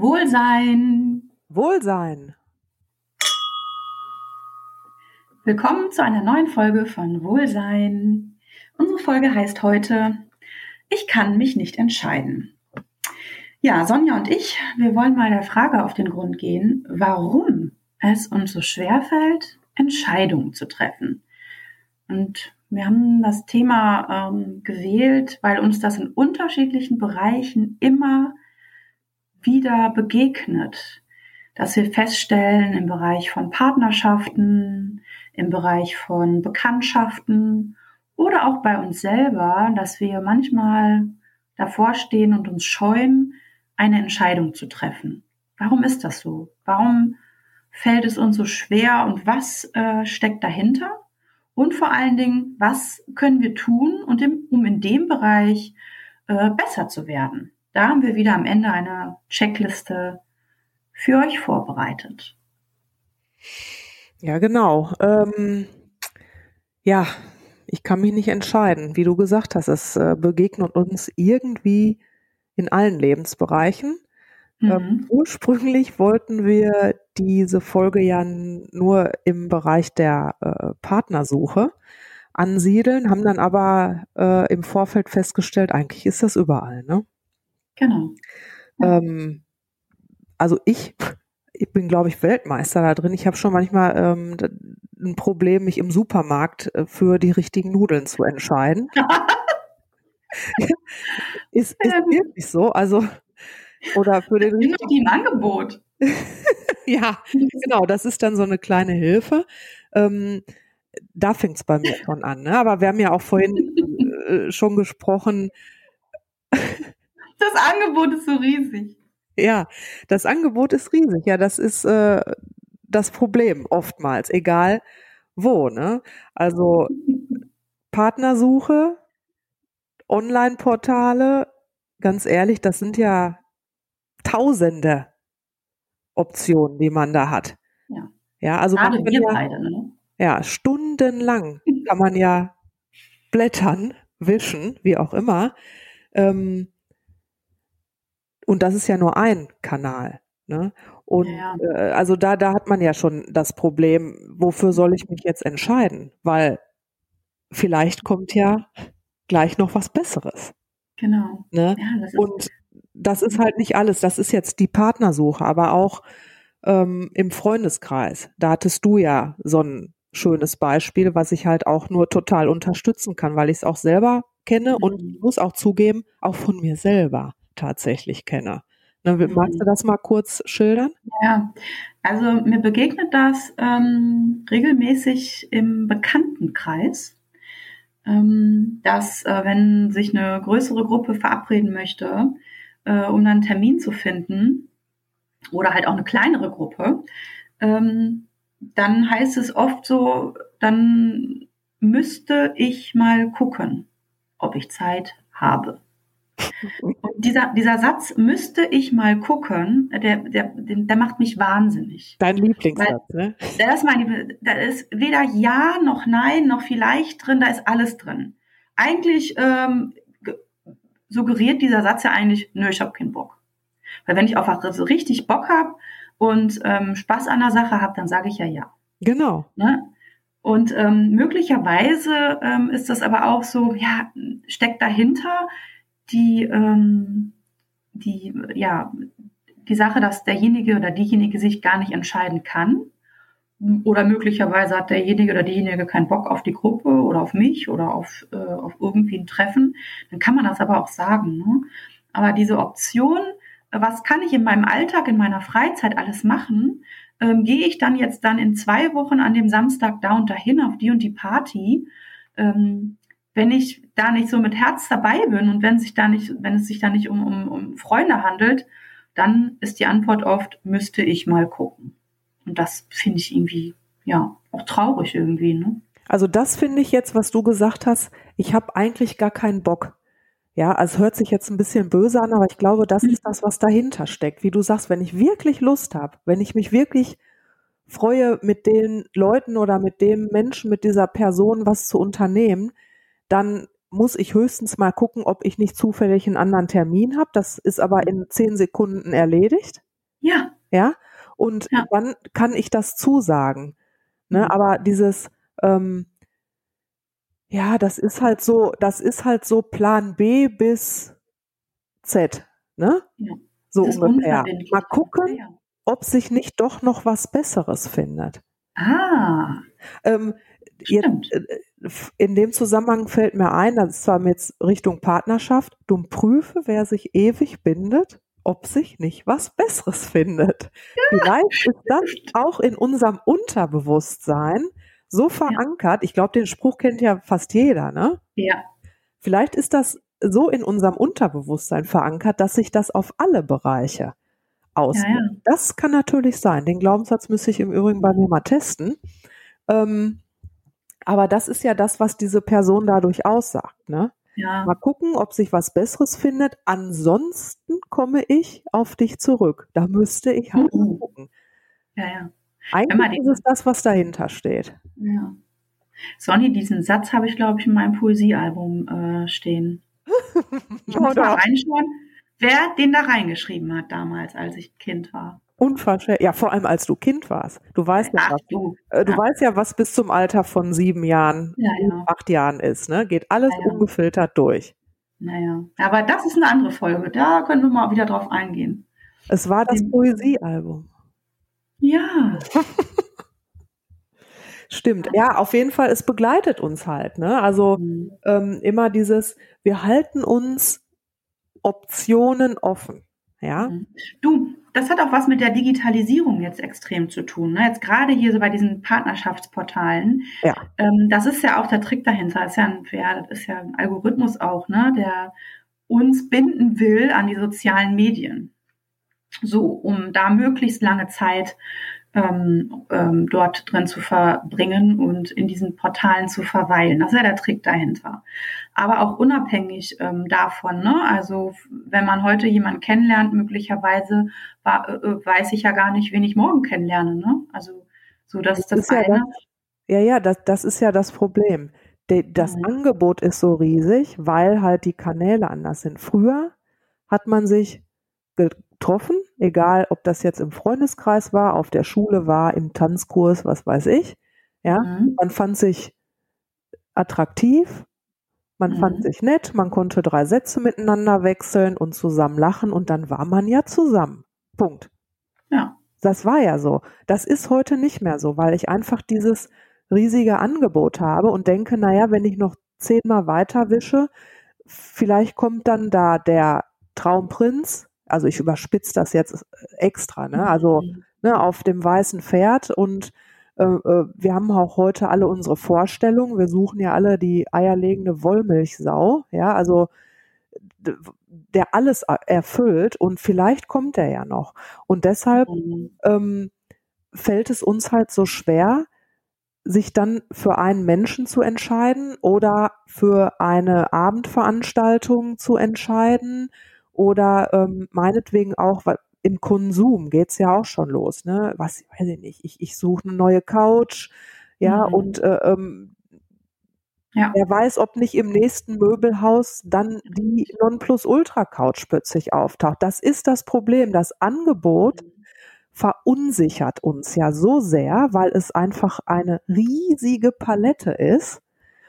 Wohlsein. Wohlsein. Willkommen zu einer neuen Folge von Wohlsein. Unsere Folge heißt heute Ich kann mich nicht entscheiden. Ja, Sonja und ich, wir wollen mal der Frage auf den Grund gehen, warum es uns so schwer fällt, Entscheidungen zu treffen. Und wir haben das Thema ähm, gewählt, weil uns das in unterschiedlichen Bereichen immer wieder begegnet, dass wir feststellen im Bereich von Partnerschaften, im Bereich von Bekanntschaften oder auch bei uns selber, dass wir manchmal davor stehen und uns scheuen, eine Entscheidung zu treffen. Warum ist das so? Warum fällt es uns so schwer und was äh, steckt dahinter? Und vor allen Dingen, was können wir tun, um in dem Bereich äh, besser zu werden? Da haben wir wieder am Ende eine Checkliste für euch vorbereitet. Ja, genau. Ähm, ja, ich kann mich nicht entscheiden. Wie du gesagt hast, es äh, begegnet uns irgendwie in allen Lebensbereichen. Ähm, mhm. Ähm, ursprünglich wollten wir diese Folge ja nur im Bereich der äh, Partnersuche ansiedeln, haben dann aber äh, im Vorfeld festgestellt, eigentlich ist das überall, ne? Genau. Ähm, also ich, ich bin, glaube ich, Weltmeister da drin. Ich habe schon manchmal ähm, ein Problem, mich im Supermarkt äh, für die richtigen Nudeln zu entscheiden. ist, ist wirklich so. Also, oder für den richtigen. Die im Angebot. ja, genau, das ist dann so eine kleine Hilfe. Ähm, da fängt es bei mir schon an. Ne? Aber wir haben ja auch vorhin äh, schon gesprochen, das Angebot ist so riesig. Ja, das Angebot ist riesig. Ja, das ist äh, das Problem oftmals, egal wo. Ne? Also Partnersuche, Online-Portale, ganz ehrlich, das sind ja tausende Optionen, die man da hat. Ja, ja also Gerade man wir ja, beide, ne? ja, stundenlang kann man ja blättern, wischen, wie auch immer. Ähm, und das ist ja nur ein Kanal. Ne? Und ja. äh, also da, da hat man ja schon das Problem, wofür soll ich mich jetzt entscheiden? Weil vielleicht kommt ja gleich noch was Besseres. Genau. Ne? Ja, das und das ist halt nicht alles. Das ist jetzt die Partnersuche, aber auch ähm, im Freundeskreis. Da hattest du ja so ein schönes Beispiel, was ich halt auch nur total unterstützen kann, weil ich es auch selber kenne mhm. und ich muss auch zugeben, auch von mir selber tatsächlich kenne. Ne, magst du mhm. das mal kurz schildern? Ja, also mir begegnet das ähm, regelmäßig im Bekanntenkreis, ähm, dass äh, wenn sich eine größere Gruppe verabreden möchte, äh, um dann einen Termin zu finden, oder halt auch eine kleinere Gruppe, ähm, dann heißt es oft so, dann müsste ich mal gucken, ob ich Zeit habe. Und dieser, dieser Satz müsste ich mal gucken, der, der, der macht mich wahnsinnig. Dein Lieblingssatz, Weil, ne? Der ist mein, da ist weder Ja noch Nein noch vielleicht drin, da ist alles drin. Eigentlich ähm, suggeriert dieser Satz ja eigentlich, nö, ich habe keinen Bock. Weil wenn ich auf was so richtig Bock habe und ähm, Spaß an der Sache habe, dann sage ich ja ja. Genau. Ne? Und ähm, möglicherweise ähm, ist das aber auch so, ja, steckt dahinter, die, ähm, die, ja, die Sache, dass derjenige oder diejenige sich gar nicht entscheiden kann. Oder möglicherweise hat derjenige oder diejenige keinen Bock auf die Gruppe oder auf mich oder auf, äh, auf irgendwie ein Treffen. Dann kann man das aber auch sagen. Ne? Aber diese Option, was kann ich in meinem Alltag, in meiner Freizeit alles machen, ähm, gehe ich dann jetzt dann in zwei Wochen an dem Samstag da und dahin auf die und die Party, ähm, wenn ich da nicht so mit Herz dabei bin und wenn sich da nicht, wenn es sich da nicht um, um, um Freunde handelt, dann ist die Antwort oft, müsste ich mal gucken. Und das finde ich irgendwie, ja, auch traurig irgendwie, ne? Also das finde ich jetzt, was du gesagt hast, ich habe eigentlich gar keinen Bock. Ja, also hört sich jetzt ein bisschen böse an, aber ich glaube, das ist das, was dahinter steckt. Wie du sagst, wenn ich wirklich Lust habe, wenn ich mich wirklich freue, mit den Leuten oder mit dem Menschen, mit dieser Person was zu unternehmen, dann muss ich höchstens mal gucken, ob ich nicht zufällig einen anderen Termin habe. Das ist aber in zehn Sekunden erledigt. Ja. Ja. Und Ja. dann kann ich das zusagen. Ne? Mhm. Aber dieses, ähm, ja, das ist halt so, das ist halt so Plan B bis Z, ne? Ja. So ungefähr. Mal gucken, Ja. ob sich nicht doch noch was Besseres findet. Ah, Ähm, jetzt, stimmt. äh, f- in dem Zusammenhang fällt mir ein, das ist zwar jetzt Richtung Partnerschaft, du prüfe, wer sich ewig bindet, ob sich nicht was Besseres findet. Vielleicht ist das auch in unserem Unterbewusstsein so verankert, ich glaube, den Spruch kennt ja fast jeder, ne? Ja. Vielleicht ist das so in unserem Unterbewusstsein verankert, dass sich das auf alle Bereiche auswirkt. Ja, ja. Das kann natürlich sein. Den Glaubenssatz müsste ich im Übrigen bei mir mal testen. Ähm, aber das ist ja das, was diese Person dadurch aussagt. Ne? Ja. Mal gucken, ob sich was Besseres findet. Ansonsten komme ich auf dich zurück. Da müsste ich halt mal Mhm. gucken. Ja, ja. Eigentlich ist es das, was dahinter steht. Ja. Sonny, diesen Satz habe ich, glaube ich, in meinem Poesiealbum äh, stehen. Ich muss mal reinschauen, wer den da reingeschrieben hat damals, als ich Kind war. unverschämt. Ja, vor allem als du Kind warst. Du weißt ja, Ach was, du. äh, du ja. weißt ja, was bis zum Alter von sieben Jahren, Ja, ja. acht Jahren ist. Ne? Geht alles ungefiltert durch. Naja. Aber das ist eine andere Folge. Da können wir mal wieder drauf eingehen. Es war das Mhm. Poesiealbum. Ja. Stimmt. Ja, auf jeden Fall, es begleitet uns halt. Ne? Also Mhm. ähm, immer dieses, wir halten uns Optionen offen. Ja, Mhm. Du, das hat auch was mit der Digitalisierung jetzt extrem zu tun. Ne? Jetzt gerade hier so bei diesen Partnerschaftsportalen. Ja. Ähm, das ist ja auch der Trick dahinter. Das ist ja ein, ja, das ist ja ein Algorithmus auch, ne? der uns binden will an die sozialen Medien. So, um da möglichst lange Zeit ähm, ähm, dort drin zu verbringen und in diesen Portalen zu verweilen. Das ist ja der Trick dahinter. Aber auch unabhängig ähm, davon, ne? Also wenn man heute jemanden kennenlernt, möglicherweise war, äh, weiß ich ja gar nicht, wen ich morgen kennenlerne, ne? Also so dass Das das, ist ja eine. ja, ja, das, das ist ja das Problem. De, das Mhm. Angebot ist so riesig, weil halt die Kanäle anders sind. Früher hat man sich getroffen, egal ob das jetzt im Freundeskreis war, auf der Schule war, im Tanzkurs, was weiß ich. Ja, Mhm. man fand sich attraktiv, man Mhm. fand sich nett, man konnte drei Sätze miteinander wechseln und zusammen lachen und dann war man ja zusammen. Punkt. Ja. Das war ja so. Das ist heute nicht mehr so, weil ich einfach dieses riesige Angebot habe und denke, naja, wenn ich noch zehnmal weiter wische, vielleicht kommt dann da der Traumprinz, also ich überspitze das jetzt extra, ne? Also Mhm. ne, auf dem weißen Pferd und äh, äh, wir haben auch heute alle unsere Vorstellungen. Wir suchen ja alle die eierlegende Wollmilchsau, ja, also der alles er- erfüllt und vielleicht kommt er ja noch. Und deshalb Mhm. ähm, fällt es uns halt so schwer, sich dann für einen Menschen zu entscheiden oder für eine Abendveranstaltung zu entscheiden oder ähm, meinetwegen auch, weil im Konsum geht's ja auch schon los, ne? Was weiß ich nicht, ich, ich suche eine neue Couch, ja, Mhm. und äh, ähm, Ja. wer weiß, ob nicht im nächsten Möbelhaus dann die Nonplusultra-Couch plötzlich auftaucht. Das ist das Problem. Das Angebot verunsichert uns ja so sehr, weil es einfach eine riesige Palette ist.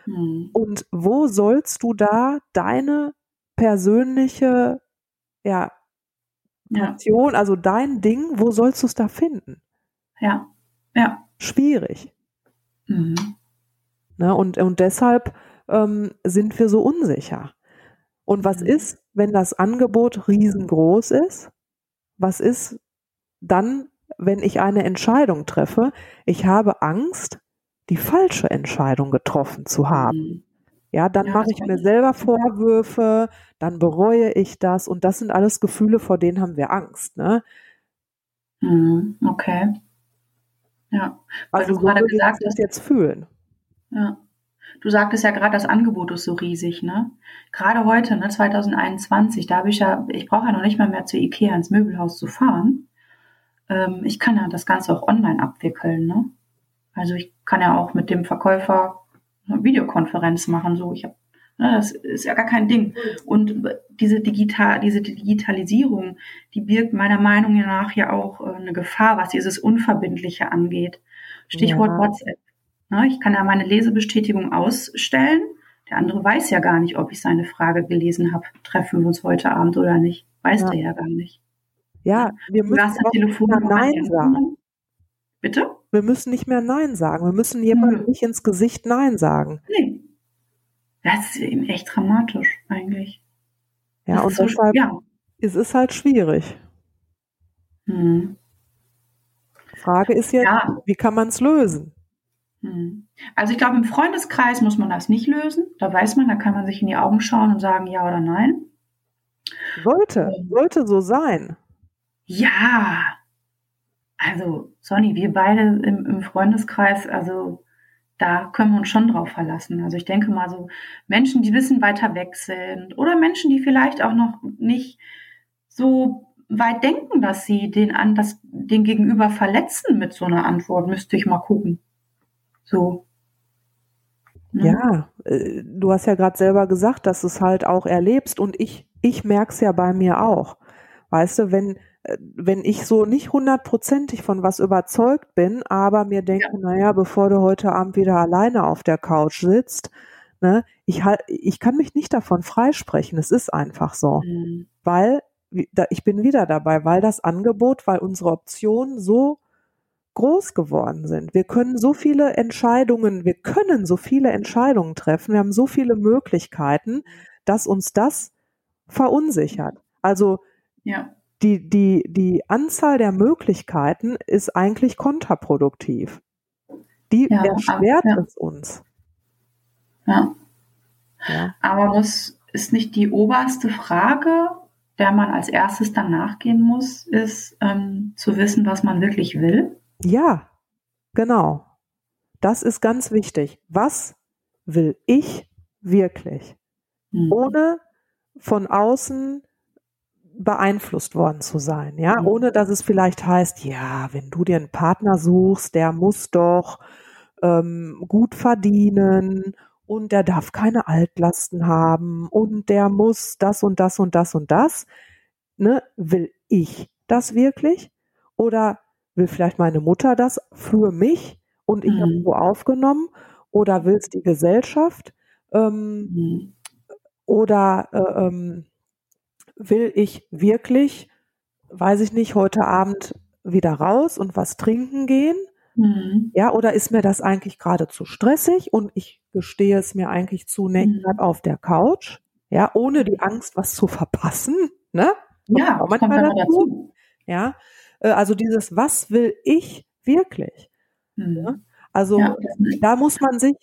Mhm. Und wo sollst du da deine persönliche ja, Ja. Passion, also dein Ding, wo sollst du es da finden? Ja. Ja. Schwierig. Mhm. Ne? Und, und deshalb ähm, sind wir so unsicher. Und was Mhm. ist, wenn das Angebot riesengroß ist? Was ist dann, wenn ich eine Entscheidung treffe? Ich habe Angst, die falsche Entscheidung getroffen zu haben. Ja, dann Ja, mache ich mir selber Vorwürfe, dann bereue ich das und das sind alles Gefühle, vor denen haben wir Angst. Ne? Mhm. Okay. Ja. Weil Also du so gerade gesagt das hast, jetzt fühlen. Ja. Du sagtest ja gerade, das Angebot ist so riesig, ne? Gerade heute, ne, 2021, da habe ich ja, ich brauche ja noch nicht mal mehr zu Ikea ins Möbelhaus zu fahren. Ähm, ich kann ja das Ganze auch online abwickeln, ne? Also ich kann ja auch mit dem Verkäufer eine Videokonferenz machen, so. Ich habe Ne, das ist ja gar kein Ding. Und diese, Digital, diese Digitalisierung, die birgt meiner Meinung nach ja auch äh, eine Gefahr, was dieses Unverbindliche angeht. Stichwort ja. WhatsApp. Ne, ich kann ja meine Lesebestätigung ausstellen. Der andere weiß ja gar nicht, ob ich seine Frage gelesen habe. Treffen wir uns heute Abend oder nicht. Weiß ja. der ja gar nicht. Ja, wir müssen Telefon Nein sagen. Bitte? Wir müssen nicht mehr Nein sagen. Wir müssen jemandem mhm. nicht ins Gesicht Nein sagen. Nee. Das ist eben echt dramatisch eigentlich. Ja, das und so, deshalb ja. ist es halt schwierig. Mhm. Frage ist jetzt, ja. wie kann man es lösen? Mhm. Also ich glaube, im Freundeskreis muss man das nicht lösen. Da weiß man, da kann man sich in die Augen schauen und sagen ja oder nein. Sollte, ähm. sollte so sein. Ja, also Sonny, wir beide im, im Freundeskreis, also da können wir uns schon drauf verlassen. Also ich denke mal so Menschen, die wissen weiter weg sind oder Menschen, die vielleicht auch noch nicht so weit denken, dass sie den an das den Gegenüber verletzen mit so einer Antwort, müsste ich mal gucken. So. Ne? Ja, äh, du hast ja gerade selber gesagt, dass du es halt auch erlebst und ich ich merke es ja bei mir auch. Weißt du, wenn wenn ich so nicht hundertprozentig von was überzeugt bin, aber mir denke, ja. naja, bevor du heute Abend wieder alleine auf der Couch sitzt, ne, ich, halt, ich kann mich nicht davon freisprechen. Es ist einfach so. Mhm. Weil, ich bin wieder dabei, weil das Angebot, weil unsere Optionen so groß geworden sind. Wir können so viele Entscheidungen, wir können so viele Entscheidungen treffen, wir haben so viele Möglichkeiten, dass uns das verunsichert. Also ja die, die, die Anzahl der Möglichkeiten ist eigentlich kontraproduktiv. Die ja, erschwert ja. es uns. Ja. ja. Aber muss, ist nicht die oberste Frage, der man als erstes dann nachgehen muss, ist ähm, zu wissen, was man wirklich will? Ja, genau. Das ist ganz wichtig. Was will ich wirklich? Mhm. Ohne von außen beeinflusst worden zu sein, ja, mhm. ohne dass es vielleicht heißt, ja, wenn du dir einen Partner suchst, der muss doch ähm, gut verdienen und der darf keine Altlasten haben und der muss das und das und das und das. Ne? Will ich das wirklich? Oder will vielleicht meine Mutter das für mich und ich mhm. habe so aufgenommen? Oder will es die Gesellschaft? Ähm, mhm. Oder äh, ähm, will ich wirklich, weiß ich nicht, heute Abend wieder raus und was trinken gehen? Mhm. Ja, oder ist mir das eigentlich gerade zu stressig und ich gestehe es mir eigentlich zu, ne, bleib auf der Couch, ja, ohne die Angst, was zu verpassen, ne? Ja, auch manchmal dazu. dazu. Ja, äh, also dieses, was will ich wirklich? Mhm. Ja? Also ja. da muss man sich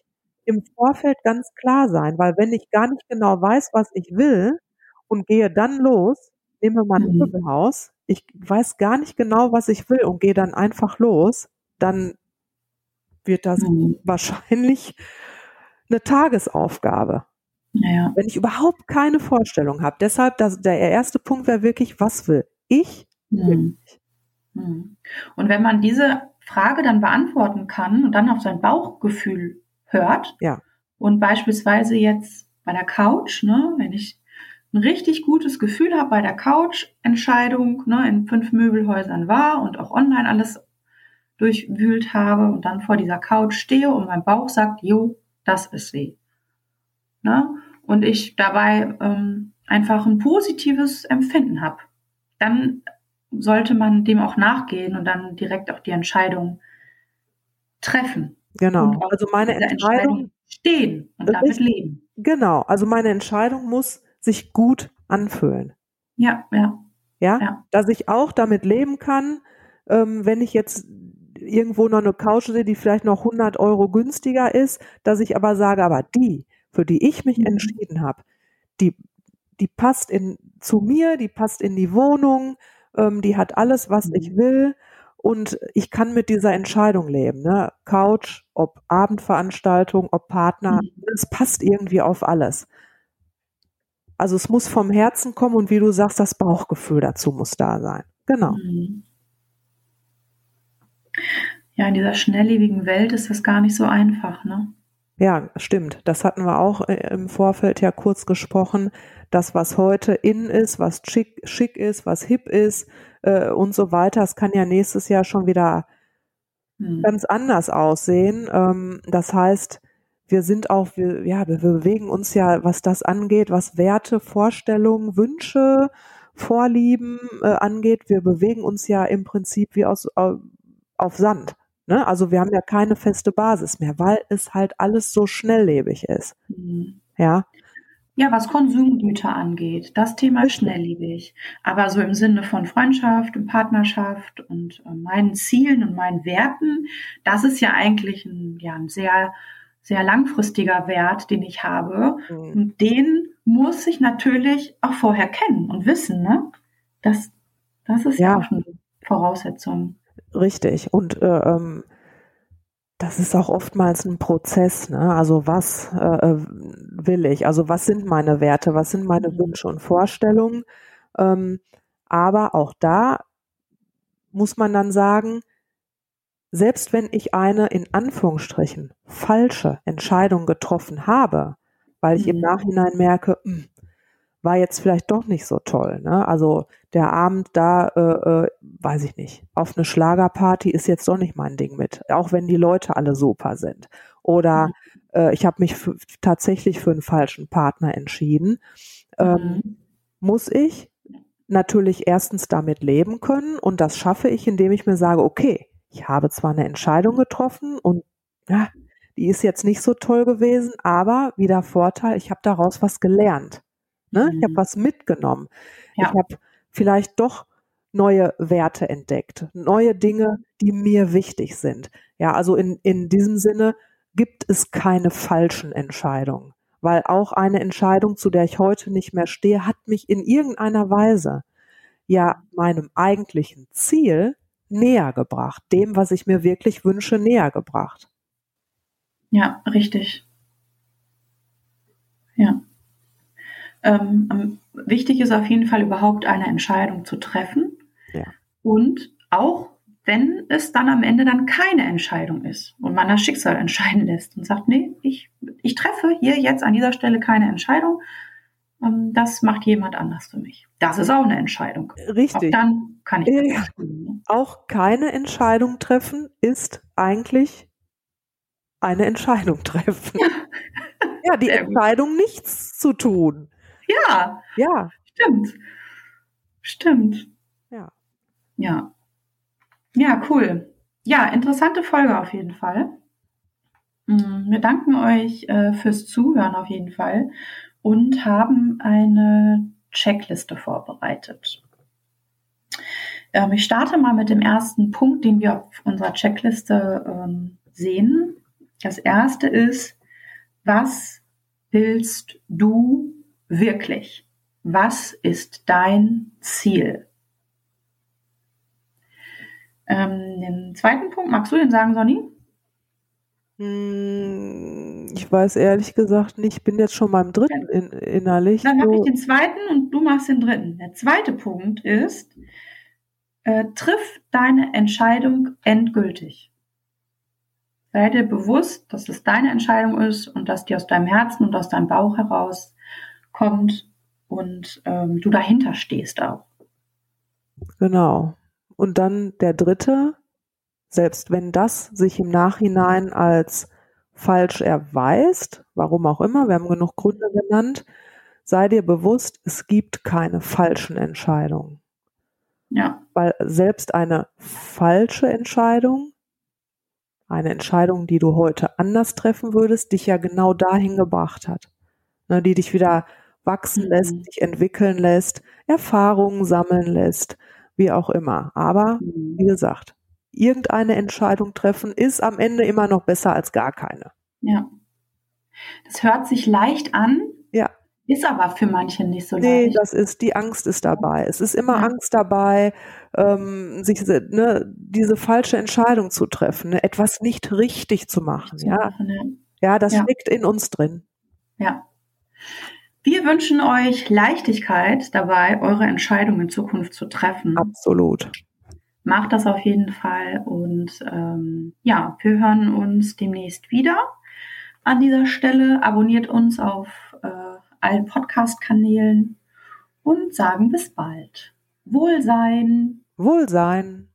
im Vorfeld ganz klar sein, weil wenn ich gar nicht genau weiß, was ich will, und gehe dann los, nehme mein mhm. Möbelhaus, ich weiß gar nicht genau, was ich will und gehe dann einfach los, dann wird das mhm. wahrscheinlich eine Tagesaufgabe. Ja. Wenn ich überhaupt keine Vorstellung habe. Deshalb, das, der erste Punkt wäre wirklich, was will ich? Mhm. mhm. Und wenn man diese Frage dann beantworten kann und dann auf sein Bauchgefühl hört ja. und beispielsweise jetzt bei der Couch, ne, wenn ich ein richtig gutes Gefühl habe bei der Couch-Entscheidung, ne, in fünf Möbelhäusern war und auch online alles durchwühlt habe und dann vor dieser Couch stehe und mein Bauch sagt, jo, das ist sie. Ne? Und ich dabei ähm, einfach ein positives Empfinden habe. Dann sollte man dem auch nachgehen und dann direkt auch die Entscheidung treffen. Genau. Also meine Entscheidung, Entscheidung stehen und damit leben. Genau. Also meine Entscheidung muss sich gut anfühlen. Ja, ja. Ja, ja. dass ich auch damit leben kann, ähm, wenn ich jetzt irgendwo noch eine Couch sehe, die vielleicht noch 100 Euro günstiger ist, dass ich aber sage, aber die, für die ich mich mhm. entschieden habe, die, die passt in, zu mir, die passt in die Wohnung, ähm, die hat alles, was mhm. ich will und ich kann mit dieser Entscheidung leben. Ne? Couch, ob Abendveranstaltung, ob Partner, mhm. es passt irgendwie auf alles. Also es muss vom Herzen kommen und wie du sagst, das Bauchgefühl dazu muss da sein. Genau. Mhm. Ja, in dieser schnelllebigen Welt ist das gar nicht so einfach, ne? Ja, stimmt. Das hatten wir auch äh, im Vorfeld ja kurz gesprochen. Das, was heute in ist, was schick, schick ist, was hip ist äh, und so weiter, das kann ja nächstes Jahr schon wieder hm. ganz anders aussehen. Ähm, das heißt, wir sind auch, wir, ja, wir bewegen uns ja, was das angeht, was Werte, Vorstellungen, Wünsche, Vorlieben äh, angeht, wir bewegen uns ja im Prinzip wie aus, auf Sand. Ne? Also wir haben ja keine feste Basis mehr, weil es halt alles so schnelllebig ist. Mhm. Ja. Ja, was Konsumgüter angeht, das Thema ist schnelllebig. Aber so im Sinne von Freundschaft und Partnerschaft und äh, meinen Zielen und meinen Werten, das ist ja eigentlich ein, ja, ein sehr, sehr langfristiger Wert, den ich habe. Mhm. Und den muss ich natürlich auch vorher kennen und wissen, ne? Das, das ist ja, ja auch eine Voraussetzung. Richtig. Und äh, ähm, das ist auch oftmals ein Prozess. Ne? Also was äh, äh, will ich? Also was sind meine Werte? Was sind meine mhm. Wünsche und Vorstellungen? Ähm, aber auch da muss man dann sagen, selbst wenn ich eine in Anführungsstrichen falsche Entscheidung getroffen habe, weil ich mhm. im Nachhinein merke, mh, hm, war jetzt vielleicht doch nicht so toll. Ne? Also der Abend da, äh, äh, weiß ich nicht, auf eine Schlagerparty ist jetzt doch nicht mein Ding mit, auch wenn die Leute alle super sind. Oder mhm. äh, ich habe mich tatsächlich für einen falschen Partner entschieden. Ähm, mhm. Muss ich natürlich erstens damit leben können und das schaffe ich, indem ich mir sage, okay, ich habe zwar eine Entscheidung getroffen und ja, die ist jetzt nicht so toll gewesen, aber wieder Vorteil, ich habe daraus was gelernt. Ne? Mhm. Ich habe was mitgenommen. Ja. Ich habe vielleicht doch neue Werte entdeckt, neue Dinge, die mir wichtig sind. Ja, also in, in diesem Sinne gibt es keine falschen Entscheidungen, weil auch eine Entscheidung, zu der ich heute nicht mehr stehe, hat mich in irgendeiner Weise ja meinem eigentlichen Ziel näher gebracht, dem, was ich mir wirklich wünsche, näher gebracht. Ja, richtig. Ja. Ähm, wichtig ist auf jeden Fall überhaupt eine Entscheidung zu treffen. Ja. Und auch wenn es dann am Ende dann keine Entscheidung ist und man das Schicksal entscheiden lässt und sagt, nee, ich, ich treffe hier jetzt an dieser Stelle keine Entscheidung, das macht jemand anders für mich. Das ist auch eine Entscheidung. Richtig. Auch dann kann ich ne? Auch keine Entscheidung treffen ist eigentlich eine Entscheidung treffen. ja, die Entscheidung, nichts zu tun. Ja. Ja. Stimmt. Stimmt. Ja. Ja. Ja, cool. Ja, interessante Folge auf jeden Fall. Mm, wir danken euch äh, fürs Zuhören auf jeden Fall und haben eine Checkliste vorbereitet. Ähm, ich starte mal mit dem ersten Punkt, den wir auf unserer Checkliste ähm, sehen. Das erste ist, was willst du wirklich? Was ist dein Ziel? Ähm, den zweiten Punkt, magst du den sagen, Sonny? Hm, ich weiß ehrlich gesagt nicht. Ich bin jetzt schon beim dritten in, innerlich. Dann mache ich den zweiten und du machst den dritten. Der zweite Punkt ist, äh, triff deine Entscheidung endgültig. Sei dir bewusst, dass es deine Entscheidung ist und dass die aus deinem Herzen und aus deinem Bauch heraus kommt und ähm, du dahinter stehst auch. Genau. Und dann der dritte, selbst wenn das sich im Nachhinein als falsch erweist, warum auch immer, wir haben genug Gründe genannt, sei dir bewusst, es gibt keine falschen Entscheidungen. Ja. Weil selbst eine falsche Entscheidung, eine Entscheidung, die du heute anders treffen würdest, dich ja genau dahin gebracht hat. Ne, die dich wieder wachsen mhm. lässt, dich entwickeln lässt, Erfahrungen sammeln lässt, wie auch immer. Aber mhm. wie gesagt, irgendeine Entscheidung treffen ist am Ende immer noch besser als gar keine. Ja. Das hört sich leicht an. Ja. Ist aber für manche nicht so nee, leicht. Nee, das ist, die Angst ist dabei. Es ist immer ja. Angst dabei, ähm, sich ne, diese falsche Entscheidung zu treffen, ne, etwas nicht richtig zu machen. Zu ja. Machen, ja. ja, das ja. liegt in uns drin. Ja. Wir wünschen euch Leichtigkeit dabei, eure Entscheidungen in Zukunft zu treffen. Absolut. Macht das auf jeden Fall und ähm, ja, wir hören uns demnächst wieder. an dieser Stelle, abonniert uns auf äh, allen Podcast-Kanälen und sagen bis bald. Wohlsein. Wohlsein.